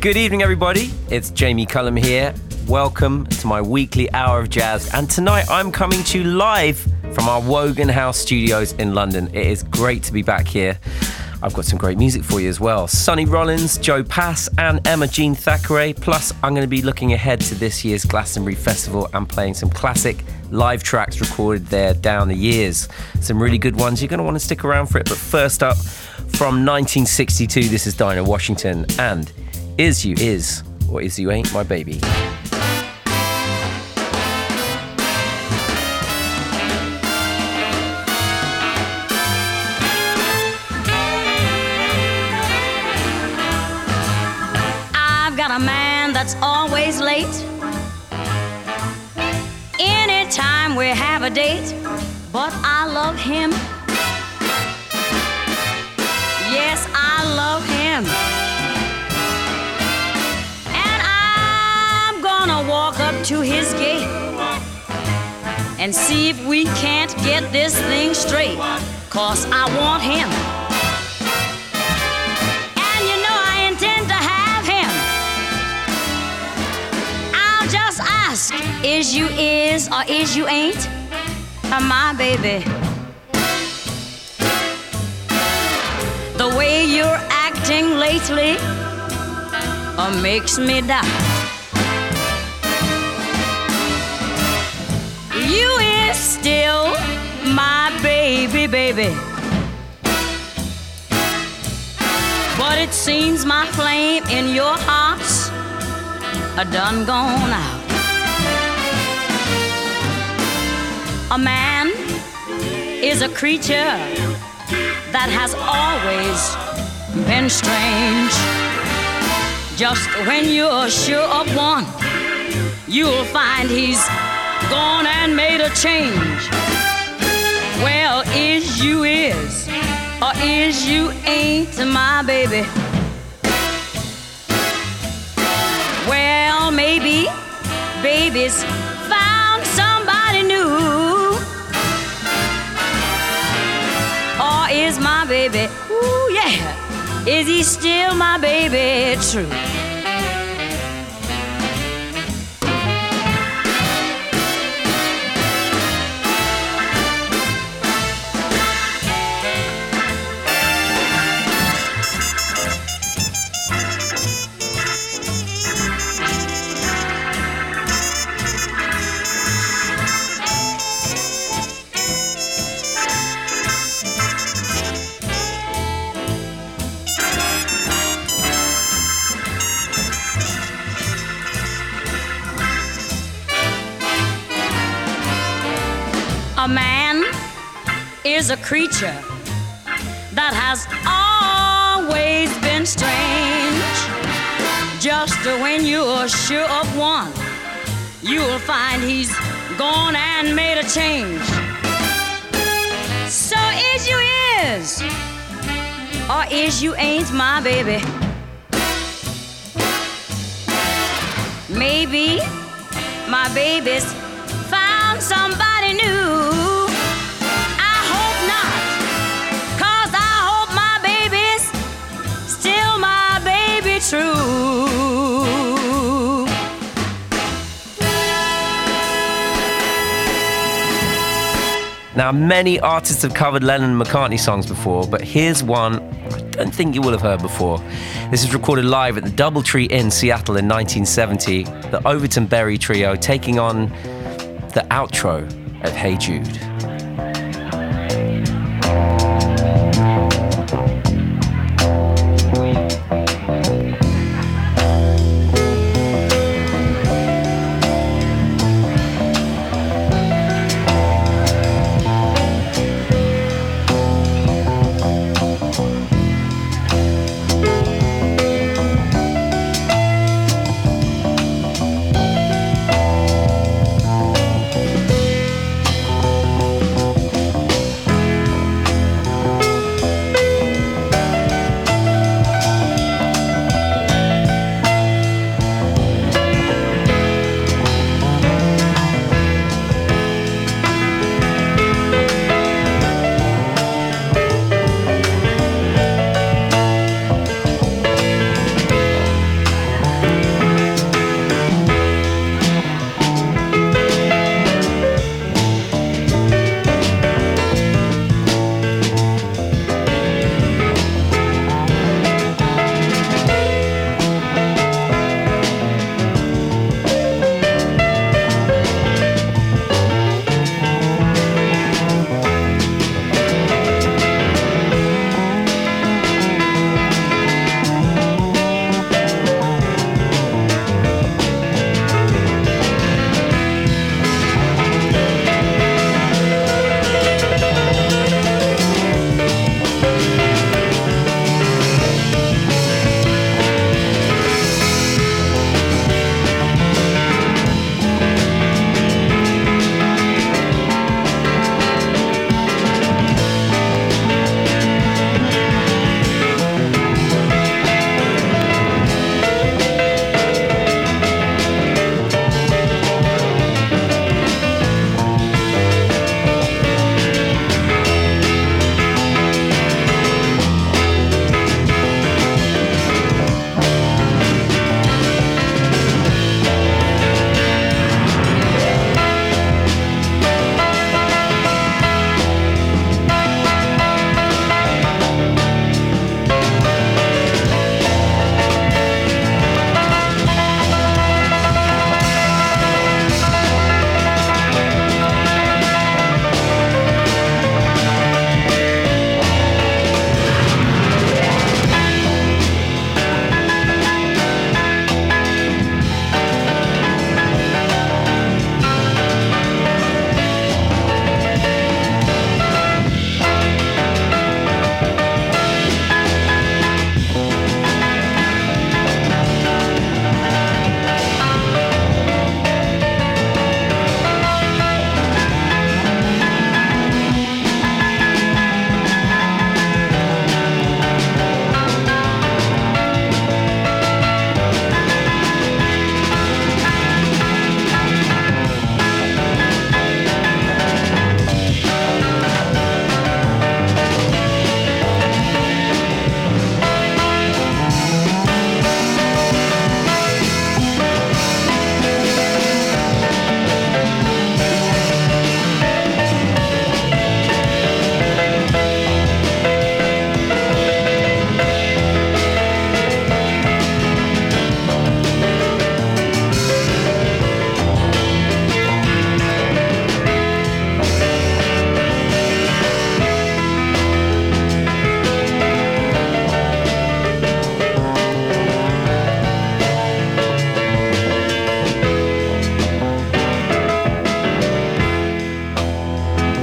Good evening, everybody. It's Jamie Cullum here. Welcome to my weekly hour of jazz. And tonight I'm coming to you live from our Wogan House studios in London. It is great to be back here. I've got some great music for you as well. Sonny Rollins, Joe Pass, and Emma-Jean Thackray. Plus, I'm going to be looking ahead to this year's Glastonbury Festival and playing some classic live tracks recorded there down the years. Some really good ones. You're going to want to stick around for it. But first up, from 1962, this is Dinah Washington and Is You Is, or Is You Ain't My Baby. I've got a man that's always late. Anytime we have a date, but I love him. Yes, I love him. To his gate and see if we can't get this thing straight. Cause I want him. And you know I intend to have him. I'll just ask is you is or is you ain't uh, my baby? The way you're acting lately uh, makes me doubt. My baby, baby. But it seems my flame in your heart's a done gone out. A man is a creature that has always been strange. Just when you're sure of one, you'll find he's gone and made a change. Well, is you is, or is you ain't my baby? Well, maybe babies found somebody new. Or is my baby? Ooh, yeah. Is he still my baby? True. A creature that has always been strange. Just when you're sure of one, you'll find he's gone and made a change. So is you is, or is you ain't my baby? Maybe my baby's found somebody true. Now, many artists have covered Lennon and McCartney songs before, but here's one I don't think you will have heard before. This is recorded live at the Doubletree Inn, Seattle in 1970. The Overton Berry Trio taking on the outro of Hey Jude.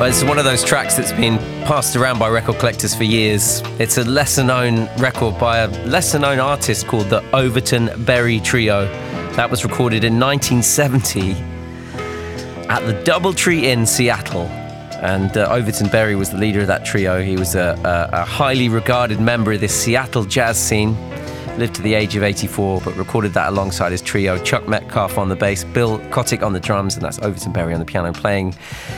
Well, it's one of those tracks that's been passed around by record collectors for years. It's a lesser known record by a lesser known artist called the Overton Berry Trio. That was recorded in 1970 at the Doubletree in Seattle. And uh, Overton Berry was the leader of that trio. He was a, a, a highly regarded member of this Seattle jazz scene lived to the age of 84, but recorded that alongside his trio Chuck Metcalf on the bass, Bill Kotick on the drums, and that's Overton Berry on the piano playing.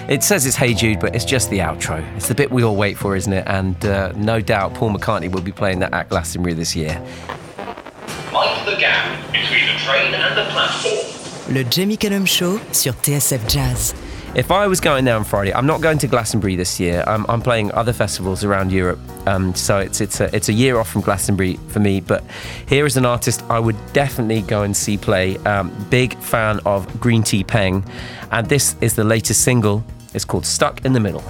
It says it's Hey Jude, but it's just the outro. It's the bit we all wait for, isn't it? And uh, no doubt Paul McCartney will be playing that at Glastonbury this year. Mind the gap between the train and the platform. Le Jamie Cullum Show sur TSF Jazz. If I was going there on Friday, I'm not going to Glastonbury this year. I'm, I'm playing other festivals around Europe, um, so it's it's a it's a year off from Glastonbury for me. But here is an artist I would definitely go and see play. Um, big fan of Greentea Peng, and this is the latest single. It's called Stuck in the Middle.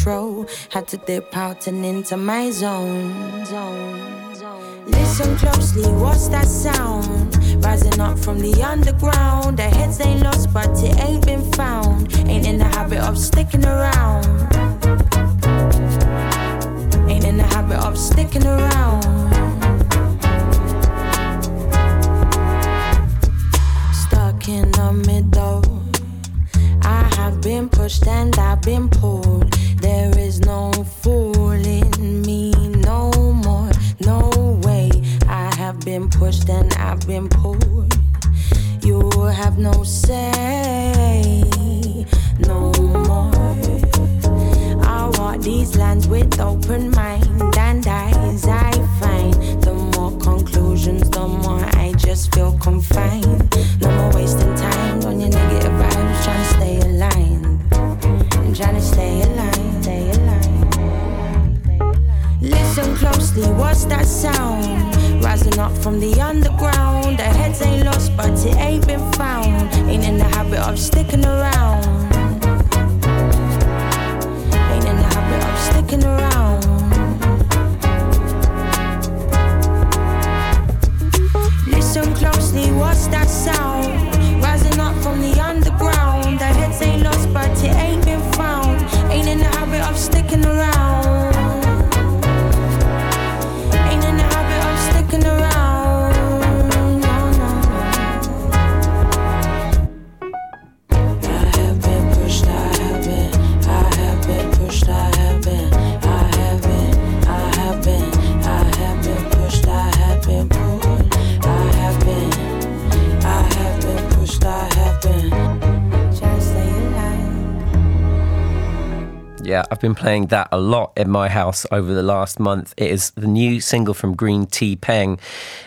Control. Had to dip out and into my zone. zone. Listen closely, what's that sound? Rising up from the underground. The heads ain't lost, but it ain't been found. Ain't in the habit of sticking around. Ain't in the habit of sticking around. stuck in the middle. I have been pushed and I've been pulled. No fooling me no more. No way. I have been pushed and I've been pulled. You have no say no more. I walk these lands with open mind and eyes. I find the more conclusions, the more I just feel confined. No more what's that sound? Rising up from the underground. Their heads ain't lost, but it ain't been found. Ain't in the habit of sticking around. Ain't in the habit of sticking around. Listen closely, what's I've been playing that a lot in my house over the last month. It is the new single from Greentea Peng.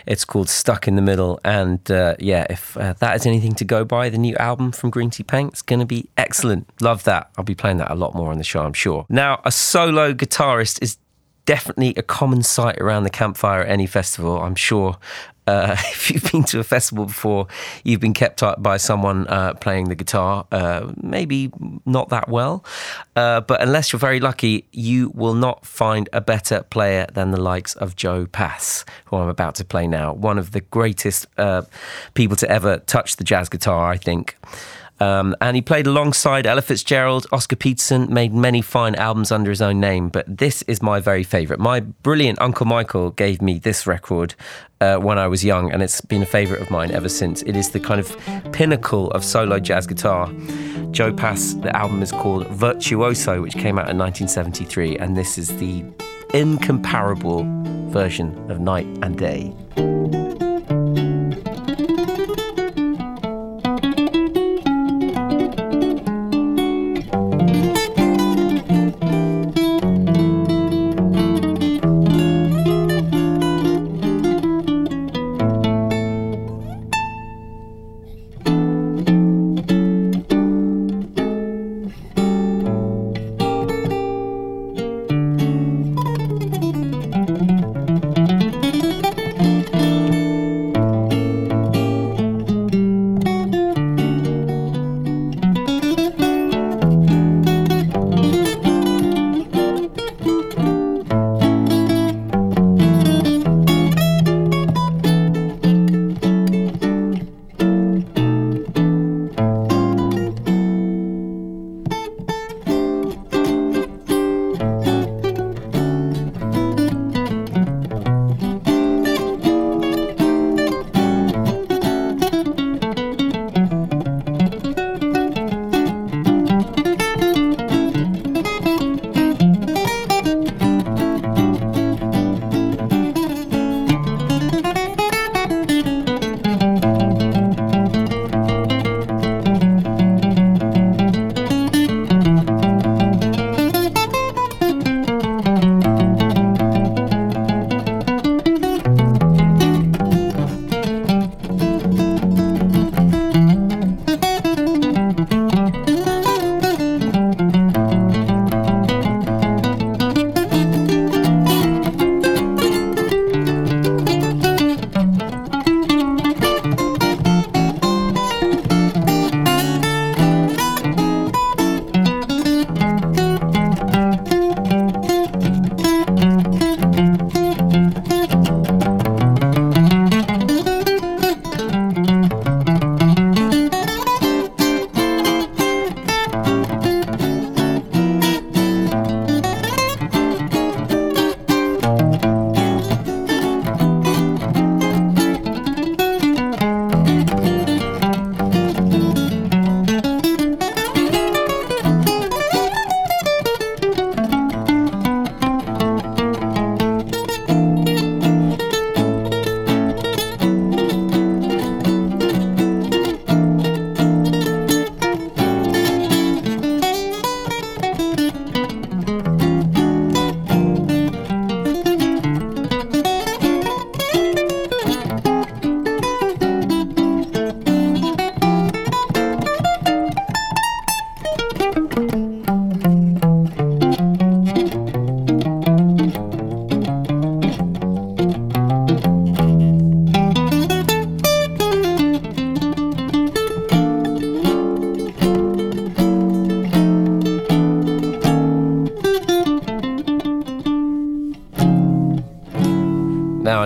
It's called Stuck in the Middle. And uh, yeah, if uh, that is anything to go by, the new album from Greentea Peng, it's going to be excellent. Love that. I'll be playing that a lot more on the show, I'm sure. Now, a solo guitarist is definitely a common sight around the campfire at any festival, I'm sure. Uh, if you've been to a festival before, you've been kept up by someone uh, playing the guitar, uh, maybe not that well. Uh, but unless you're very lucky, you will not find a better player than the likes of Joe Pass, who I'm about to play now. One of the greatest uh, people to ever touch the jazz guitar, I think. Um, and he played alongside Ella Fitzgerald, Oscar Peterson, made many fine albums under his own name. But this is my very favourite. My brilliant Uncle Michael gave me this record uh, when I was young, and it's been a favourite of mine ever since. It is the kind of pinnacle of solo jazz guitar. Joe Pass, the album is called Virtuoso, which came out in 1973, and this is the incomparable version of Night and Day.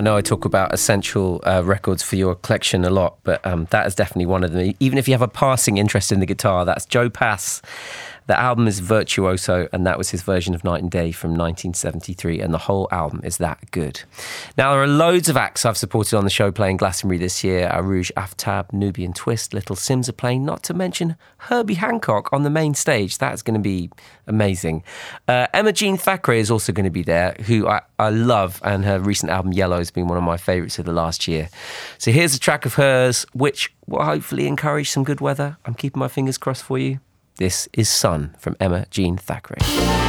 Know I talk about essential uh, records for your collection a lot, but um, that is definitely one of them. Even if you have a passing interest in the guitar, that's Joe Pass the album is Virtuoso, and that was his version of Night and Day from 1973, and the whole album is that good. Now, there are loads of acts I've supported on the show playing Glastonbury this year Arooj Aftab, Nubian Twist, Little Simz are playing, not to mention Herbie Hancock on the main stage. That's going to be amazing. Uh, Emma-Jean Thackray is also going to be there, who I, I love, and her recent album Yellow has been one of my favourites of the last year. So here's a track of hers, which will hopefully encourage some good weather. I'm keeping my fingers crossed for you. This is Sun from Emma-Jean Thackray.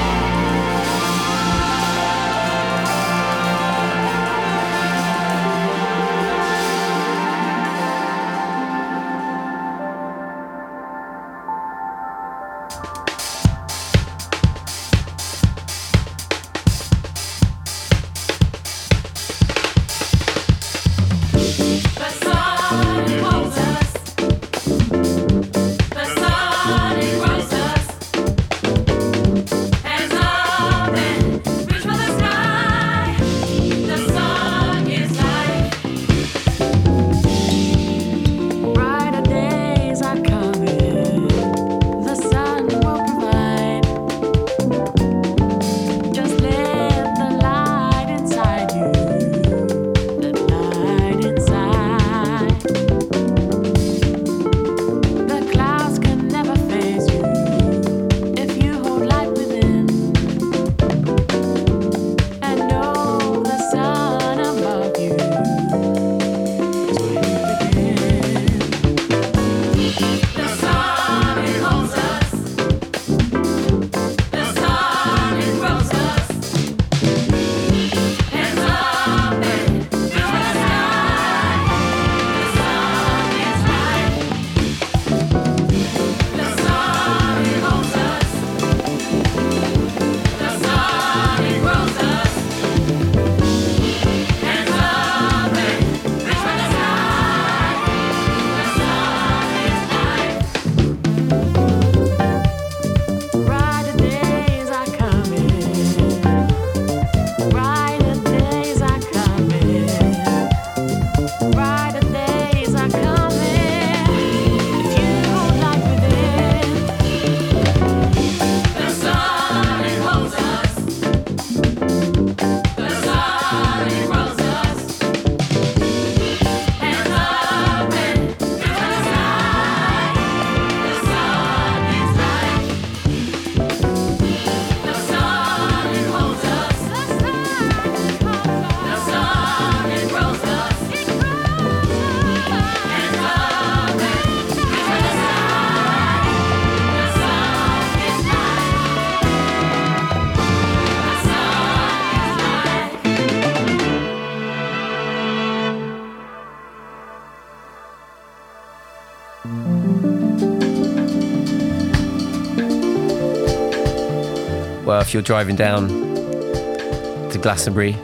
If you're driving down to Glastonbury.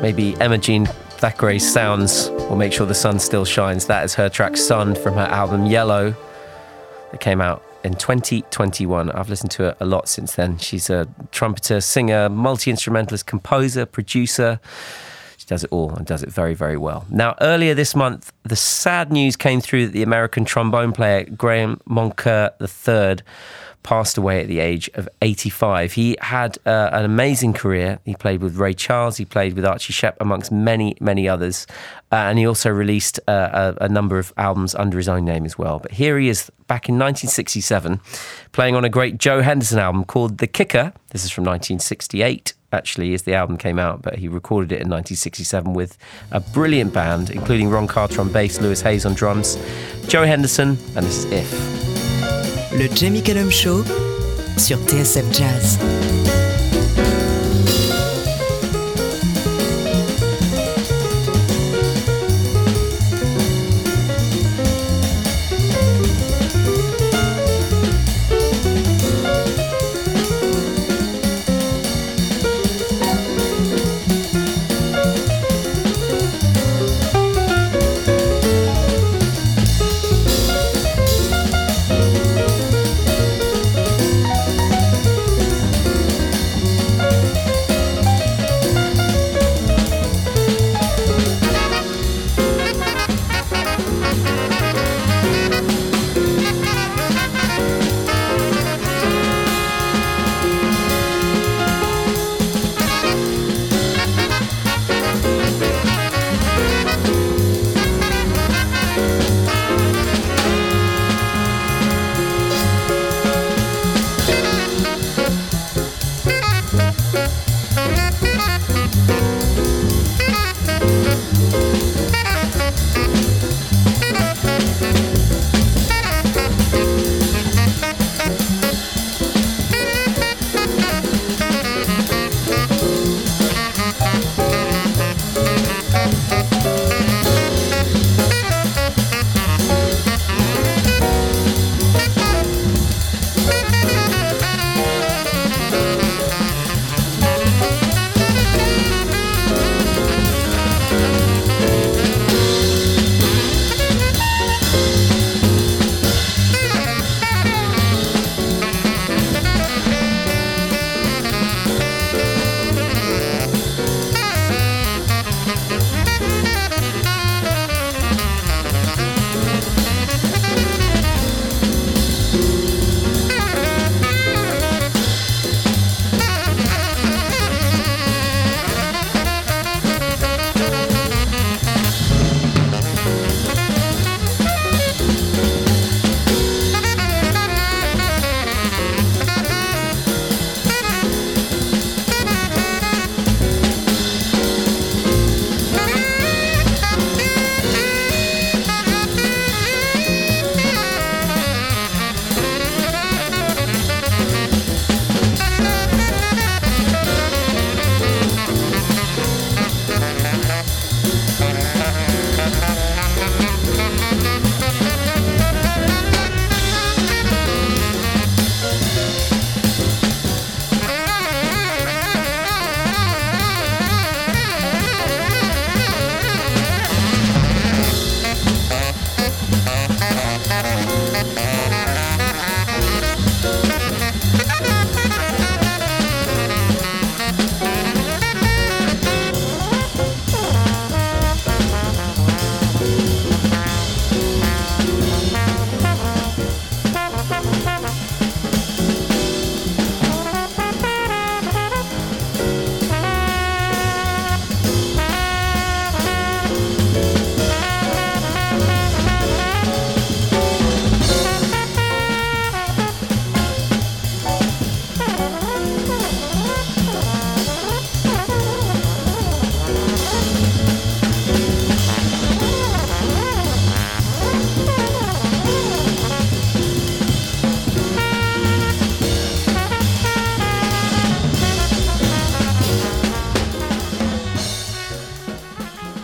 Maybe Emma-Jean Thackray's sounds will make sure the sun still shines. That is her track Sun from her album Yellow that came out in 2021. I've listened to it a lot since then. She's a trumpeter, singer, multi instrumentalist, composer, producer. She does it all and does it very, very well. Now, earlier this month, the sad news came through that the American trombone player Grachan Moncur III passed away at the age of 85. He had uh, an amazing career. He played with Ray Charles, he played with Archie Shepp, amongst many, many others. Uh, and he also released uh, a, a, number of albums under his own name as well. But here he is back in 1967, playing on a great Joe Henderson album called The Kicker. This is from 1968 actually, as the album came out, but he recorded it in 1967 with a brilliant band, including Ron Carter on bass, Louis Hayes on drums, Joe Henderson, and this is If. Le Jamie Cullum Show sur TSF Jazz.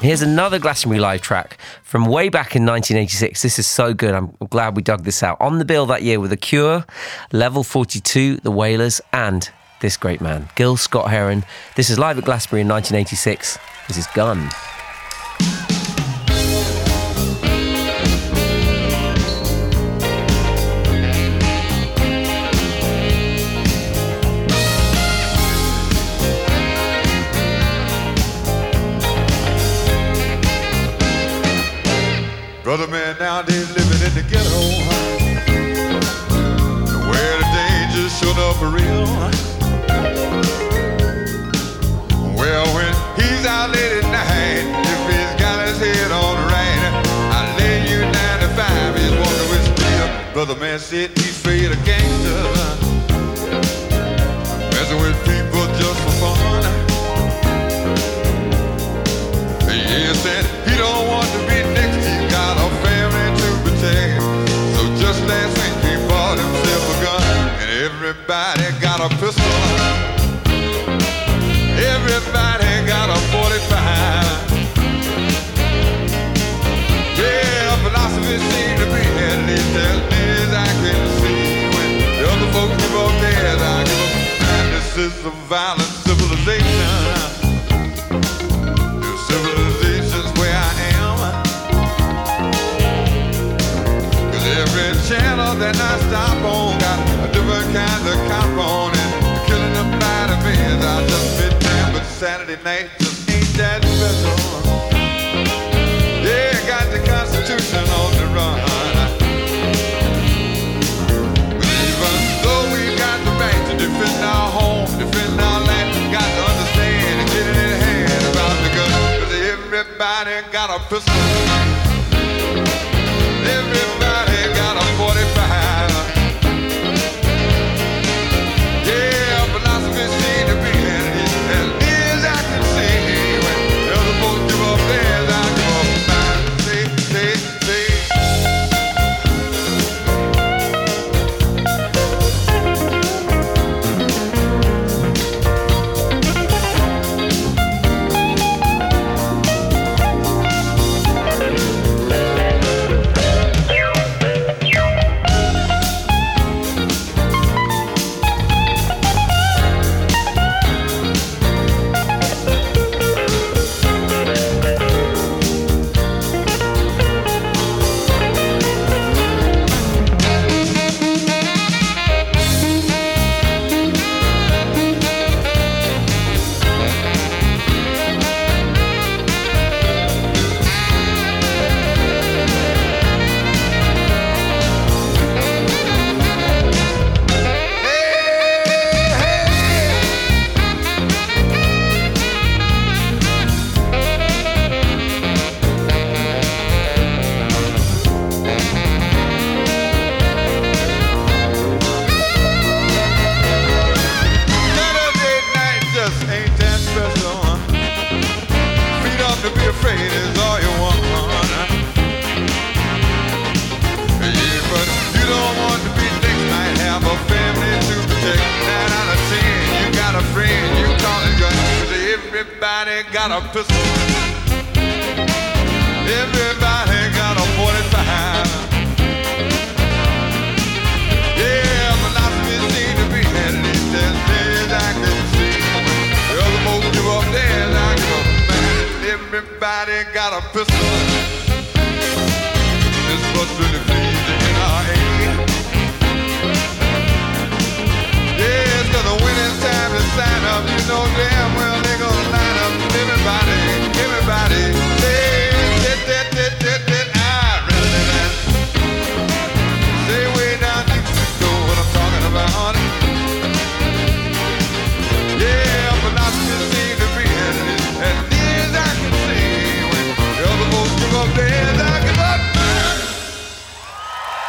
Here's another Glastonbury Live track from way back in 1986. This is so good. I'm glad we dug this out. On the bill that year with The Cure, Level 42, The Wailers, and this great man, Gil Scott-Heron. This is live at Glastonbury in 1986. This is Gun. that's it, he's straight a gangster. Messing with people just for fun. Yeah, said he don't want to be next, he got a family to protect. So just last week he bought himself a gun, and everybody got a pistol.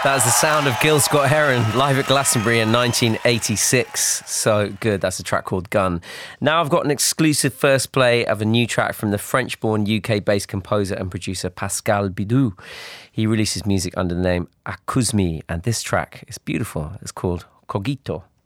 That's the sound of Gil Scott-Heron live at Glastonbury in 1986. So good. That's a track called Gun. Now I've got an exclusive first play of a new track from the French born UK based composer and producer Pascal Bidou. He releases music under the name Akusmi, and this track is beautiful. It's called Cogito.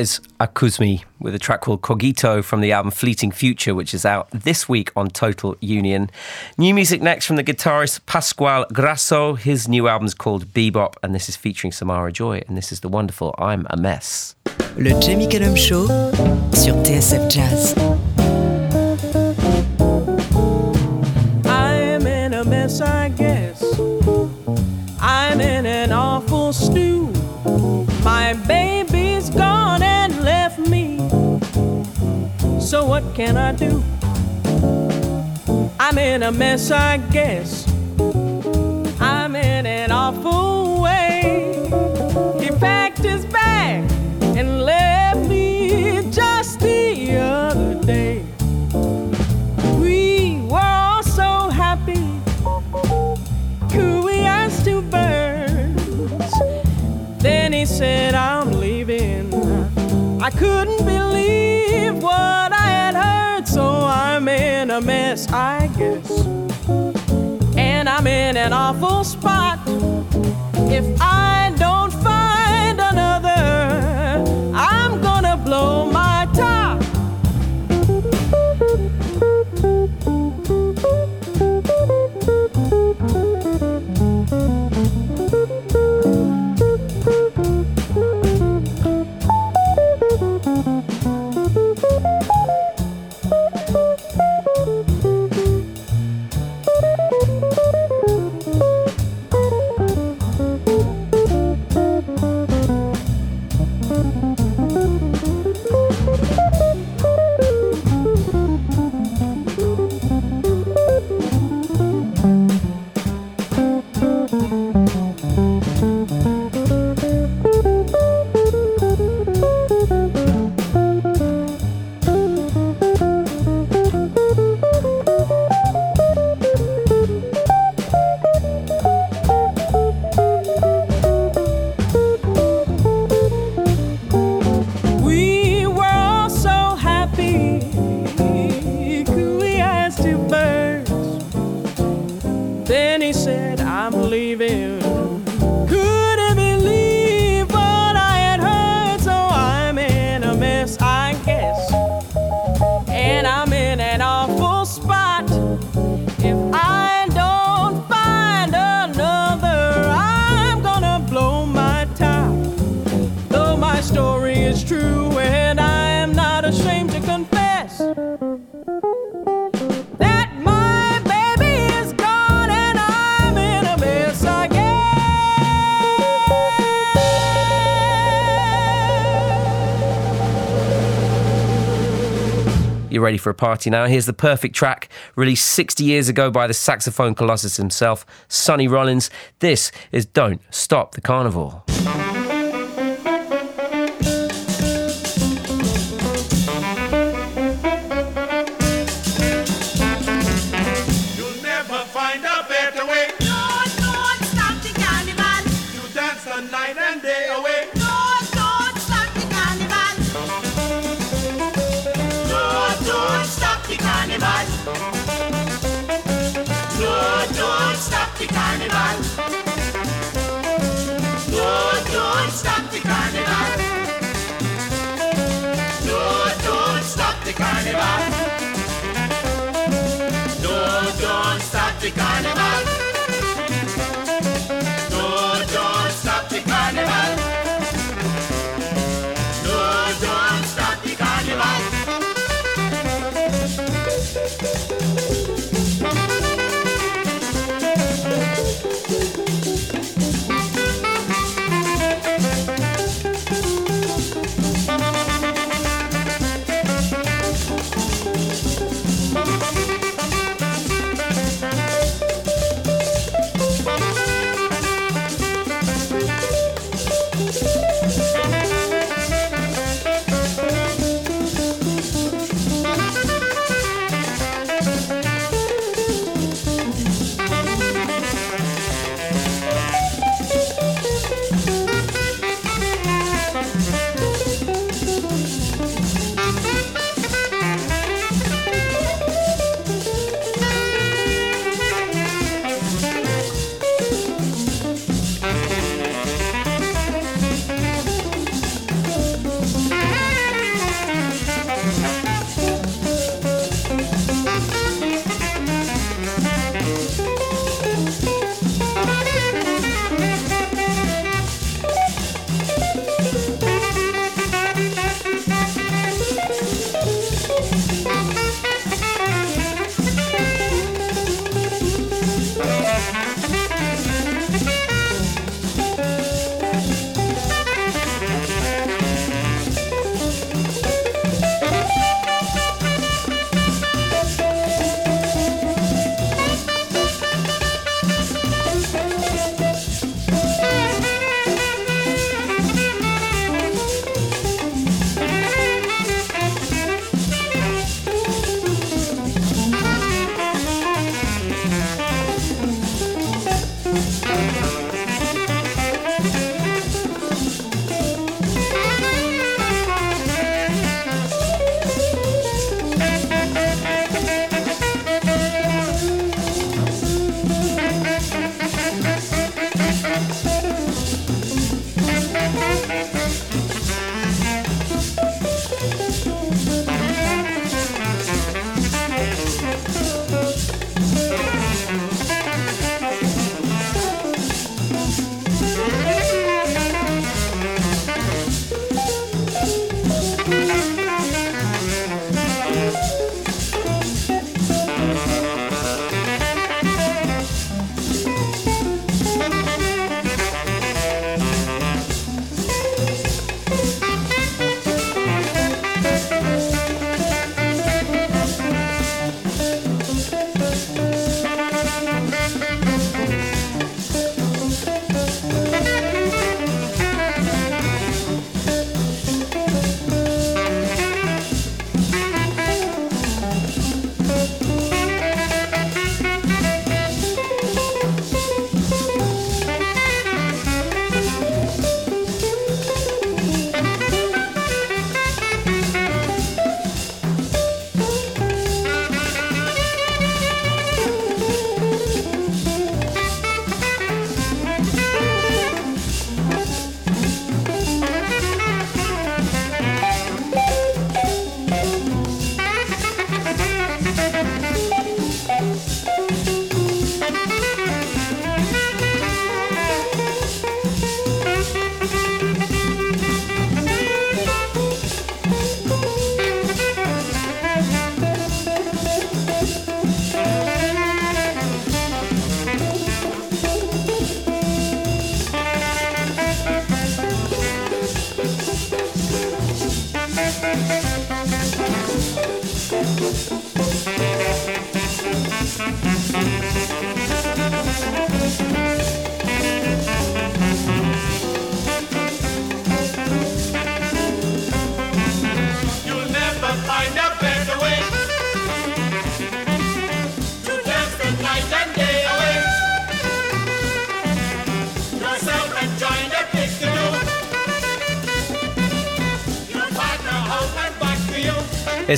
Is Akusmi with a track called Cogito from the album Fleeting Future, which is out this week on Total Union. New music next from the guitarist Pasquale Grasso. His new album is called Bebop, and this is featuring Samara Joy, and this is the wonderful I'm a Mess. Le Jamie Cullum Show sur TSF Jazz. So what can I do? I'm in a mess, I guess. I'm in an awful way. He packed his bag and left me just the other day. We were all so happy. Could we ask two birds? Then he said, I'm leaving. I couldn't believe And I'm in an awful spot. If I ready for a party now. Here's the perfect track, released 60 years ago by the saxophone colossus himself, Sonny Rollins. This is Don't Stop the Carnival. Carnival. Don't, don't stop the carnival. Don't, don't stop the carnival. No, don't stop the carnival.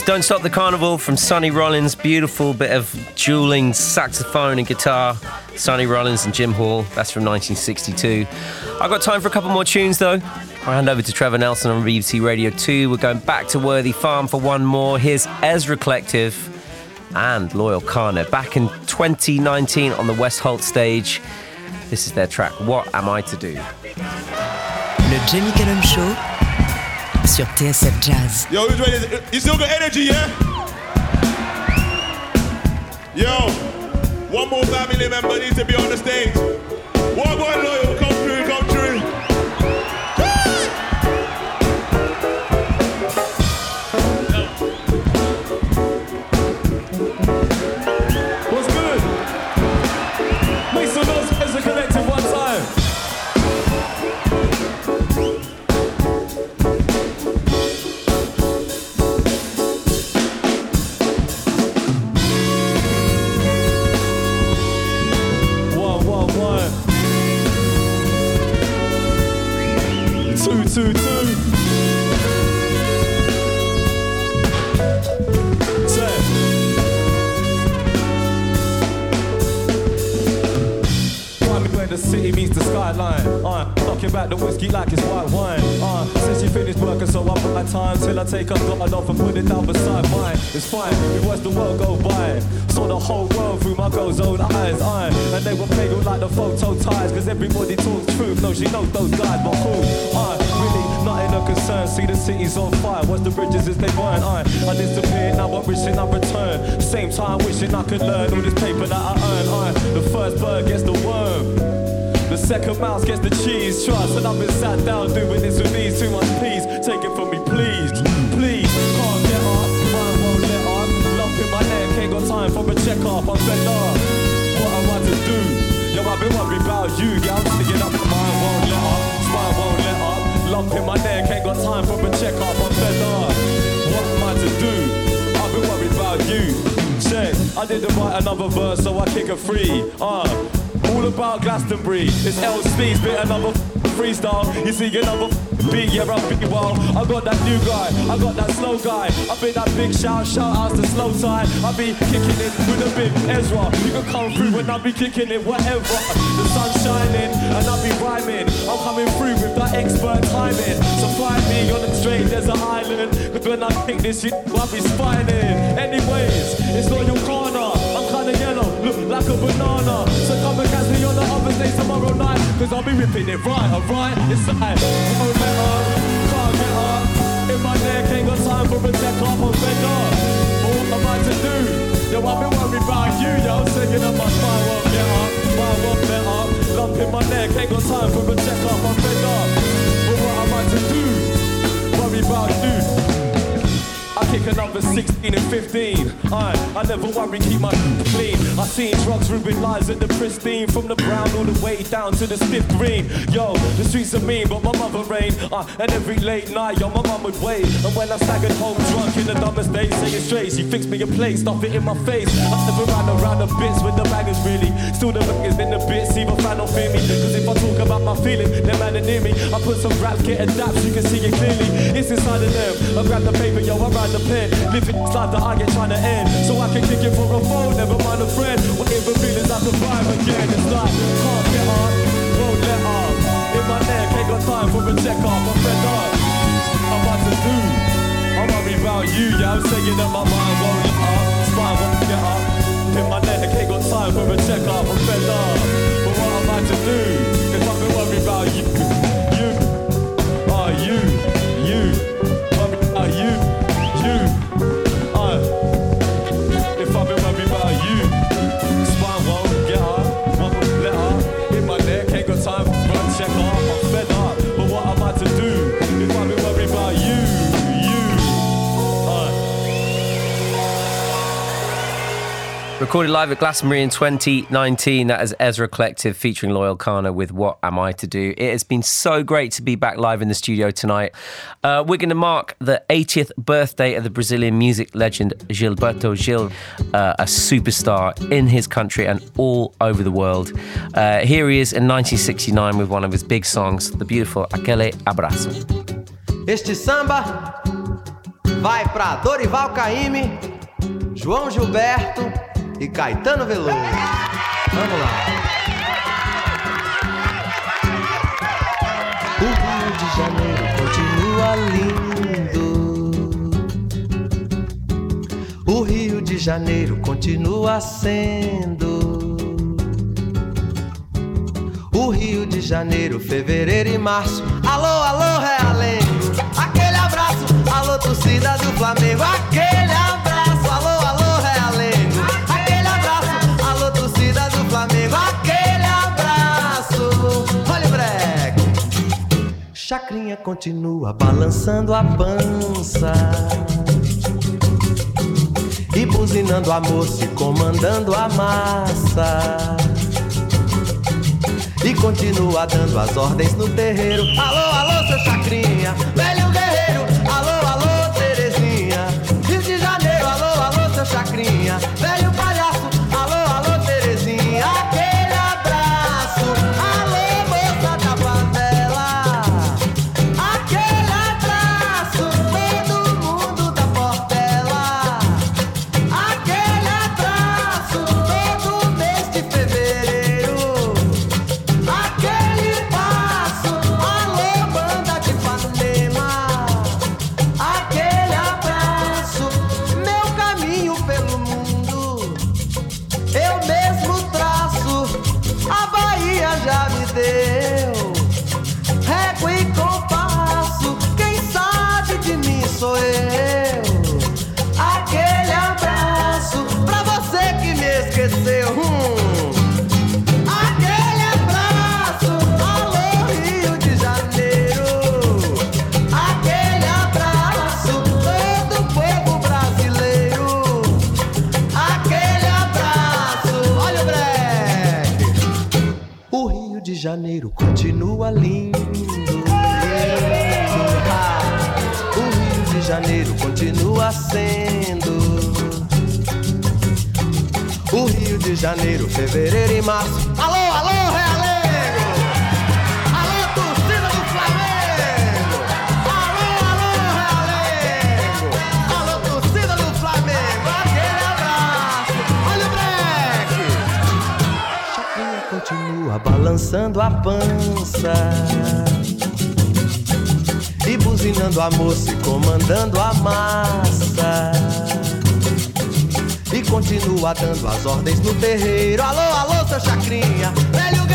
Don't Stop the Carnival from Sonny Rollins. Beautiful bit of dueling saxophone and guitar. Sonny Rollins and Jim Hall. That's from 1962. I've got time for a couple more tunes though. I'll hand over to Trevor Nelson on BBC Radio 2. We're going back to Worthy Farm for one more. Here's Ezra Collective and Loyle Carner back in 2019 on the West Holt stage. This is their track, What Am I to Do? Le Cullum Show sur TSF Jazz. Yo, who's ready? You still got energy, yeah? Yo, one more family member needs to be on the stage. One more Loyle, Back the whiskey like it's white wine. Uh, since she finished working, so I put my time till I take her God off and put it down beside mine. It's fine, we watched the world go by. Saw the whole world through my girl's own eyes. Uh, and they were playing like the photo ties, cause everybody talks truth. No, she knows those guys, but who? Uh, really, nothing of concern. See the city's on fire. Watch the bridges as they burn. I, I disappear now, I'm wishing I return. Same time, wishing I could learn all this paper that I earn. I, the first bird gets the worm. Second mouse gets the cheese. Trust, and I've been sat down doing this with these too much. Please take it from me, please, please. Can't get up, mine won't let up. Lump in my neck, ain't got time for a check up. I'm fed up. What am I to do? Yo, I've been worried about you, yeah. I'm sticking up, mine won't let up, spine won't let up. Lump in my neck, ain't got time for a check up. I'm fed up. What am I to do? I've been worried about you. Check, I didn't write another verse, so I kick a free. Uh, all about Glastonbury. It's L Speed, bit another freestyle. You see another beat, yeah, I'm big well. I got that new guy, I got that slow guy. I be that big shout, shout out to slow time. I be kicking it with a big Ezra. You can come through when I be kicking it, whatever. The sun's shining and I be rhyming. I'm coming through with that expert timing. So find me on the straight desert island. Cause when I kick this shit, I be spining. Anyways, it's not your corner. Look like a banana. So come and catch me on the other day tomorrow night. Cause I'll be ripping it right, alright? It's like, oh, up, can't get up. In my neck, ain't got time for a check up, I'm fed up. But what am I to do? Yo, I've been worried about you, yo. Singing up my spine won't get up, spine won't get up. Lump in my neck, ain't got time for a check up, I'm fed up. But what am I to do? Worry about you. Kick another 16 and 15. I, I never worry, keep my clean. I seen drugs ruin lives at the pristine. From the brown all the way down to the stiff green. Yo, the streets are mean, but my mother rain. Uh, and every late night, yo, my mum would wait. And when I staggered home drunk in the dumbest day, saying straight. She fixed me a plate, stuff it in my face. I never ran around the bits with the bangers, really. Still the bangers in the bits, even fan don't fear me. Cause if I talk about my feelings, they're man are near me. I put some raps, get adapts, you can see it clearly. It's inside of them. I grab the paper, yo, I write the pen. Living this life that I get trying to end. So I can kick it for a phone, never mind a friend. Whatever feelings I survive again. It's like, can't get up, won't let up. In my neck, ain't got time for a check up. I'm fed up. I'm about to do. I'm worried about you, yeah. I'm saying that my mind won't let up. Spine won't get up. In my neck, ain't got time for a check up. I'm fed up. But what am I to do if I've been worried about? You, Recorded live at Glastonbury in 2019. That is Ezra Collective featuring Loyle Carner with What Am I to Do? It has been so great to be back live in the studio tonight. Uh, we're going to mark the 80th birthday of the Brazilian music legend Gilberto Gil, uh, a superstar in his country and all over the world. Uh, here he is in 1969 with one of his big songs, the beautiful Aquele Abraço. Este samba vai para Dorival Caymmi, João Gilberto e Caetano Veloso. Vamos lá. O Rio de Janeiro continua lindo. O Rio de Janeiro continua sendo. O Rio de Janeiro, fevereiro e março. Alô, alô, Realengo. Aquele abraço, alô, torcida do Flamengo. Aquele abraço, Continua balançando a pança. E buzinando a moça e comandando a massa. E continua dando as ordens no terreiro. Alô, alô, seu chacrinha, Janeiro continua lindo. O Rio de Janeiro continua sendo. O Rio de Janeiro, fevereiro e março. Alô, alô, balançando a pança. E buzinando a moça e comandando a massa. E continua dando as ordens no terreiro. Alô, alô, seu chacrinha, velho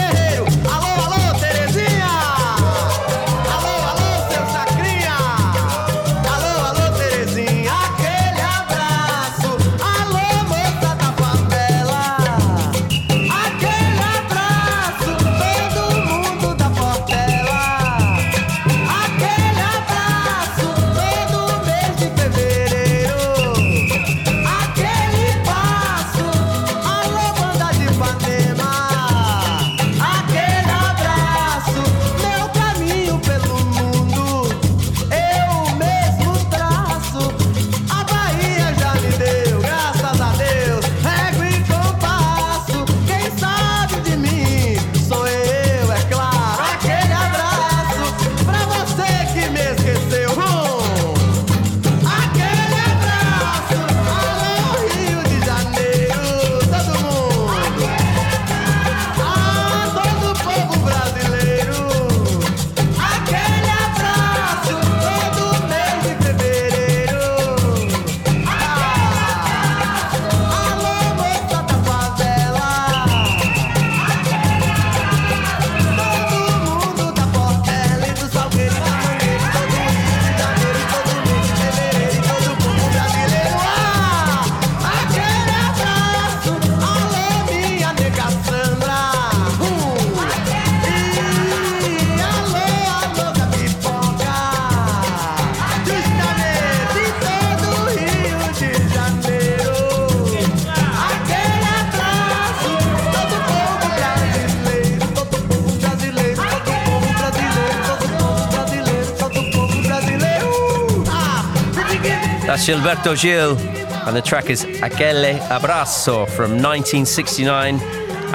Gilberto Gil, and the track is Aquele Abraço from 1969.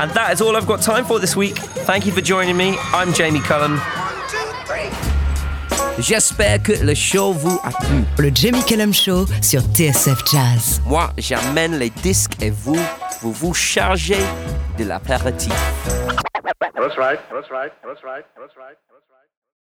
And that is all I've got time for this week. Thank you for joining me. I'm Jamie Cullum. J'espère que le show vous a plu. Le Jamie Cullum Show sur TSF Jazz. Moi, j'amène les disques et vous, vous vous chargez de l'apéritif. That's right. That's right. That's right. That's right. That's right.